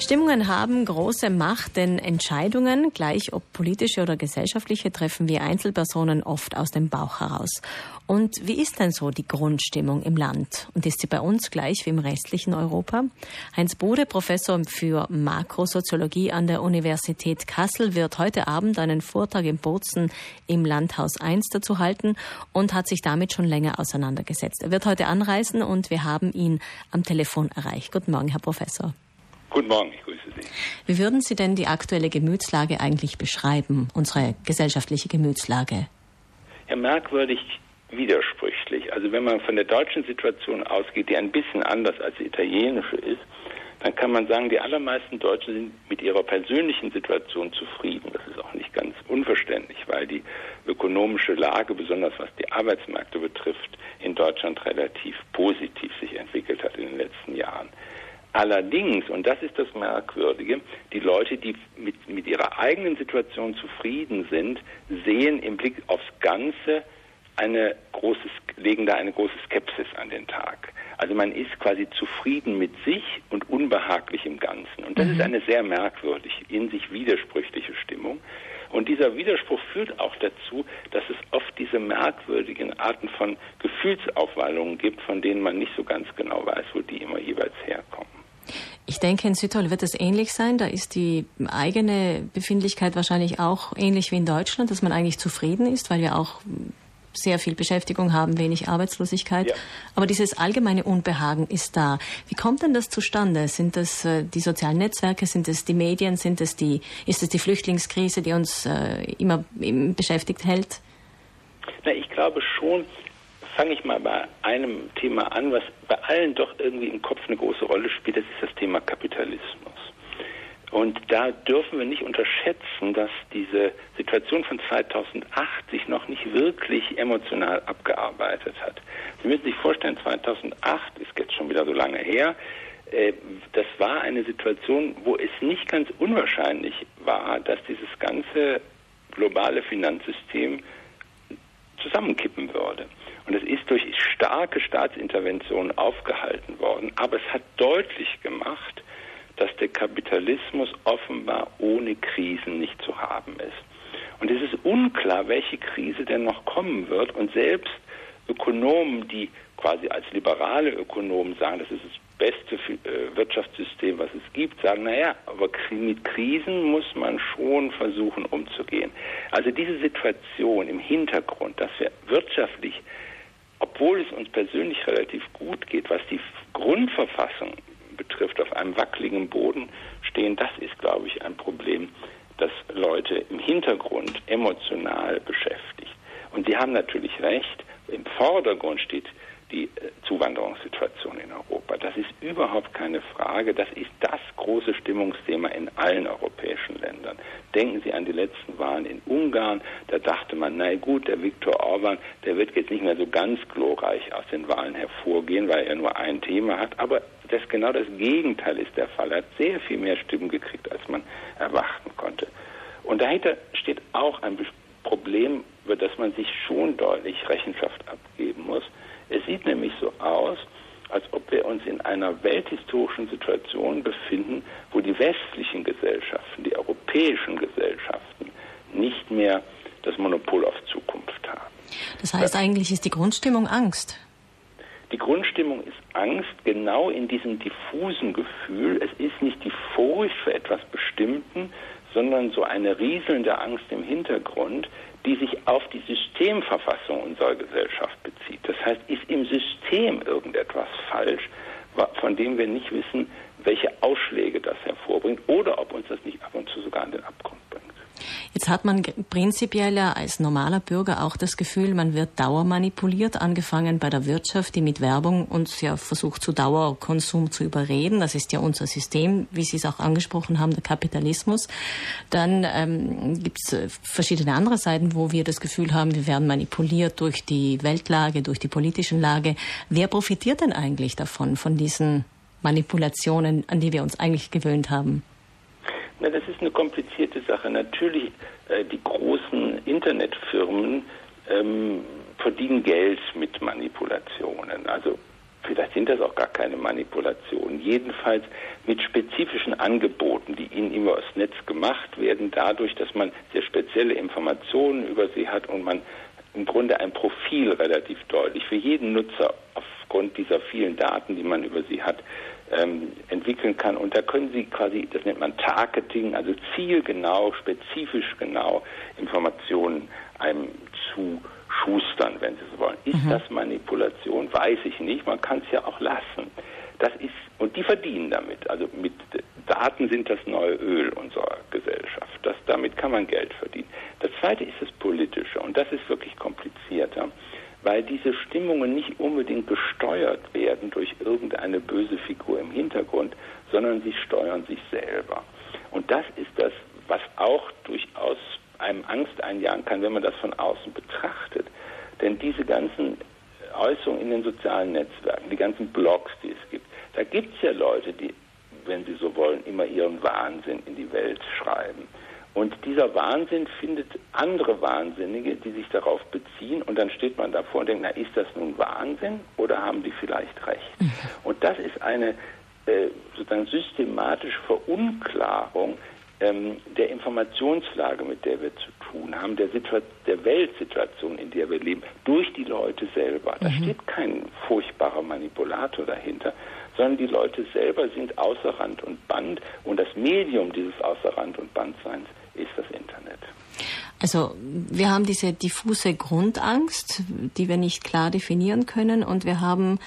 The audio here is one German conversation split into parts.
Stimmungen haben große Macht, denn Entscheidungen, gleich ob politische oder gesellschaftliche, treffen wir Einzelpersonen oft aus dem Bauch heraus. Und wie ist denn so die Grundstimmung im Land? Und ist sie bei uns gleich wie im restlichen Europa? Heinz Bode, Professor für Makrosoziologie an der Universität Kassel, wird heute Abend einen Vortrag in Bozen im Landhaus 1 dazu halten und hat sich damit schon länger auseinandergesetzt. Er wird heute anreisen und wir haben ihn am Telefon erreicht. Guten Morgen, Herr Professor. Guten Morgen, ich grüße Sie. Wie würden Sie denn die aktuelle Gemütslage eigentlich beschreiben, unsere gesellschaftliche Gemütslage? Ja, merkwürdig widersprüchlich. Also wenn man von der deutschen Situation ausgeht, die ein bisschen anders als die italienische ist, dann kann man sagen, die allermeisten Deutschen sind mit ihrer persönlichen Situation zufrieden. Das ist auch nicht ganz unverständlich, weil die ökonomische Lage, besonders was die Arbeitsmärkte betrifft, in Deutschland relativ positiv sich entwickelt hat in den letzten Jahren. Allerdings, und das ist das Merkwürdige, die Leute, die mit, mit ihrer eigenen Situation zufrieden sind, sehen im Blick aufs Ganze eine große, legen da eine große Skepsis an den Tag. Also man ist quasi zufrieden mit sich und unbehaglich im Ganzen. Und das mhm. ist eine sehr merkwürdige, in sich widersprüchliche Stimmung. Und dieser Widerspruch führt auch dazu, dass es oft diese merkwürdigen Arten von Gefühlsaufwallungen gibt, von denen man nicht so ganz genau weiß, wo die immer jeweils herkommen. Ich denke, in Südtirol wird es ähnlich sein. Da ist die eigene Befindlichkeit wahrscheinlich auch ähnlich wie in Deutschland, dass man eigentlich zufrieden ist, weil wir auch sehr viel Beschäftigung haben, wenig Arbeitslosigkeit. Ja. Aber dieses allgemeine Unbehagen ist da. Wie kommt denn das zustande? Sind das äh, die sozialen Netzwerke? Sind es die Medien? Sind es die, ist es die Flüchtlingskrise, die uns äh, immer beschäftigt hält? Na, ich glaube schon, fange ich mal bei einem Thema an, was bei allen doch irgendwie im Kopf eine große Rolle spielt, das ist das Thema Kapitalismus. Und da dürfen wir nicht unterschätzen, dass diese Situation von 2008 sich noch nicht wirklich emotional abgearbeitet hat. Sie müssen sich vorstellen, 2008 ist jetzt schon wieder so lange her, äh, das war eine Situation, wo es nicht ganz unwahrscheinlich war, dass dieses ganze globale Finanzsystem zusammenkippen würde. Und es ist durch starke Staatsinterventionen aufgehalten worden. Aber es hat deutlich gemacht, dass der Kapitalismus offenbar ohne Krisen nicht zu haben ist. Und es ist unklar, welche Krise denn noch kommen wird. Und selbst Ökonomen, die quasi als liberale Ökonomen sagen, das ist das beste äh, Wirtschaftssystem, was es gibt, sagen, naja, aber mit Krisen muss man schon versuchen umzugehen. Also diese Situation im Hintergrund, dass wir wirtschaftlich obwohl es uns persönlich relativ gut geht, was die Grundverfassung betrifft, auf einem wackeligen Boden stehen, das ist, glaube ich, ein Problem, das Leute im Hintergrund emotional beschäftigt. Und Sie haben natürlich recht, im Vordergrund steht die äh, Zuwanderungssituation in Europa. Das ist überhaupt keine Frage. Das ist das große Stimmungsthema in allen europäischen. Denken Sie an die letzten Wahlen in Ungarn. Da dachte man, na gut, der Viktor Orban, der wird jetzt nicht mehr so ganz glorreich aus den Wahlen hervorgehen, weil er nur ein Thema hat. Aber das genau das Gegenteil ist der Fall. Er hat sehr viel mehr Stimmen gekriegt, als man erwarten konnte. Und dahinter steht auch ein Problem, über das man sich schon deutlich Rechenschaft abgeben muss. Es sieht nämlich so aus, als ob wir uns in einer welthistorischen Situation befinden, wo die westlichen Gesellschaften, die europäischen Gesellschaften nicht mehr das Monopol auf Zukunft haben. Das heißt, eigentlich ist die Grundstimmung Angst. Die Grundstimmung ist Angst genau in diesem diffusen Gefühl. Es ist nicht die Furcht für etwas Bestimmten, sondern so eine rieselnde Angst im Hintergrund, die sich auf die Systemverfassung unserer Gesellschaft bezieht. Das heißt, ist im System irgendetwas falsch, von dem wir nicht wissen, welche Ausschläge das hervorbringt oder ob uns das nicht ab und zu sogar an den Abgrund. Jetzt hat man prinzipiell ja als normaler Bürger auch das Gefühl, man wird dauermanipuliert, angefangen bei der Wirtschaft, die mit Werbung uns ja versucht zu Dauerkonsum zu überreden. Das ist ja unser System, wie Sie es auch angesprochen haben, der Kapitalismus. Dann ähm, gibt es äh, verschiedene andere Seiten, wo wir das Gefühl haben, wir werden manipuliert durch die Weltlage, durch die politischen Lage. Wer profitiert denn eigentlich davon, von diesen Manipulationen, an die wir uns eigentlich gewöhnt haben? Na, das ist eine komplizierte Sache. Natürlich, äh, die großen Internetfirmen ähm, verdienen Geld mit Manipulationen. Also vielleicht sind das auch gar keine Manipulationen, jedenfalls mit spezifischen Angeboten, die ihnen immer aus Netz gemacht werden, dadurch, dass man sehr spezielle Informationen über sie hat und man im Grunde ein Profil relativ deutlich für jeden Nutzer aufgrund dieser vielen Daten, die man über sie hat, ähm, entwickeln kann. Und da können Sie quasi, das nennt man Targeting, also zielgenau, spezifisch genau Informationen einem zu schustern, wenn Sie so wollen. Ist mhm. das Manipulation? Weiß ich nicht. Man kann es ja auch lassen. Das ist, und die verdienen damit. Also mit Daten sind das neue Öl unserer Gesellschaft. Das, damit kann man Geld verdienen. Das zweite ist das Politische. Und das ist wirklich komplizierter weil diese Stimmungen nicht unbedingt gesteuert werden durch irgendeine böse Figur im Hintergrund, sondern sie steuern sich selber. Und das ist das, was auch durchaus einem Angst einjagen kann, wenn man das von außen betrachtet. Denn diese ganzen Äußerungen in den sozialen Netzwerken, die ganzen Blogs, die es gibt, da gibt es ja Leute, die, wenn sie so wollen, immer ihren Wahnsinn in die Welt schreiben. Und dieser Wahnsinn findet andere Wahnsinnige, die sich darauf beziehen. Und dann steht man davor und denkt, na, ist das nun Wahnsinn oder haben die vielleicht recht? Mhm. Und das ist eine äh, sozusagen systematische Verunklarung ähm, der Informationslage, mit der wir zu tun haben, der, der Weltsituation, in der wir leben, durch die Leute selber. Da mhm. steht kein furchtbarer Manipulator dahinter, sondern die Leute selber sind außer Rand und Band und das Medium dieses außer Rand und Bandseins ist das Internet. Also wir haben diese diffuse Grundangst, die wir nicht klar definieren können und wir haben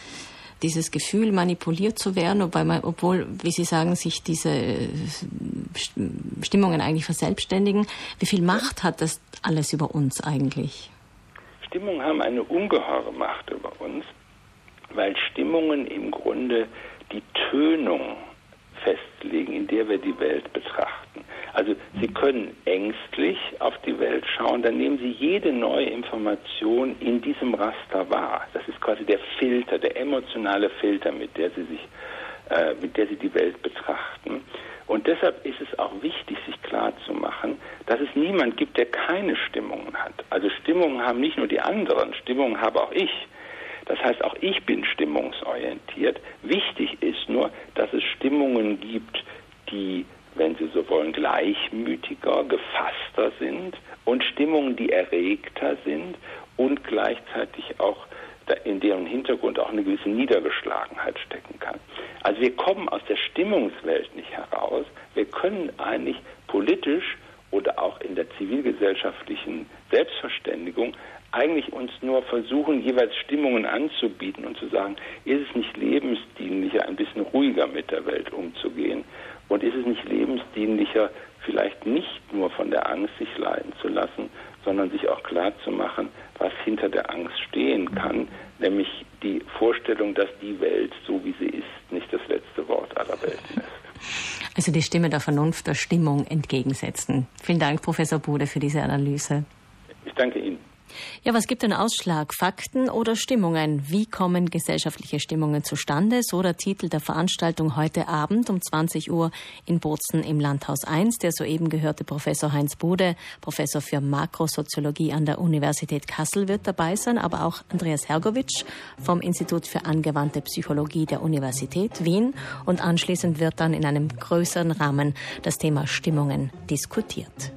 dieses Gefühl, manipuliert zu werden, obwohl, man, obwohl, wie Sie sagen, sich diese Stimmungen eigentlich verselbstständigen. Wie viel Macht hat das alles über uns eigentlich? Stimmungen haben eine ungeheure Macht über uns, weil Stimmungen im Grunde die Tönung festlegen, in der wir die Welt betrachten. Also Sie können ängstlich auf die Welt schauen, dann nehmen Sie jede neue Information in diesem Raster wahr. Das ist quasi der Filter, der emotionale Filter, mit der Sie sich, äh, mit der Sie die Welt betrachten. Und deshalb ist es auch wichtig, sich klarzumachen, dass es niemand gibt, der keine Stimmungen hat. Also Stimmungen haben nicht nur die anderen, Stimmungen habe auch ich. Das heißt, auch ich bin stimmungsorientiert. Wichtig ist nur, dass es Stimmungen gibt, die, wenn Sie so wollen, gleichmütiger, gefasster sind und Stimmungen, die erregter sind und gleichzeitig auch in deren Hintergrund auch eine gewisse Niedergeschlagenheit stecken kann. Also wir kommen aus der Stimmungswelt nicht heraus. Wir können eigentlich politisch oder auch in der zivilgesellschaftlichen Selbstverständigung eigentlich uns nur versuchen, jeweils Stimmungen anzubieten und zu sagen, ist es nicht lebensdienlicher, ein bisschen ruhiger mit der Welt umzugehen? Nicht lebensdienlicher, vielleicht nicht nur von der Angst sich leiden zu lassen, sondern sich auch klar zu machen, was hinter der Angst stehen kann, nämlich die Vorstellung, dass die Welt, so wie sie ist, nicht das letzte Wort aller Welten ist. Also die Stimme der Vernunft der Stimmung entgegensetzen. Vielen Dank, Professor Bude, für diese Analyse. Ich danke Ihnen. Ja, was gibt den Ausschlag? Fakten oder Stimmungen? Wie kommen gesellschaftliche Stimmungen zustande? So der Titel der Veranstaltung heute Abend um 20 Uhr in Bozen im Landhaus 1. Der soeben gehörte Professor Heinz Bude, Professor für Makrosoziologie an der Universität Kassel wird dabei sein, aber auch Andreas Hergowitsch vom Institut für angewandte Psychologie der Universität Wien. Und anschließend wird dann in einem größeren Rahmen das Thema Stimmungen diskutiert.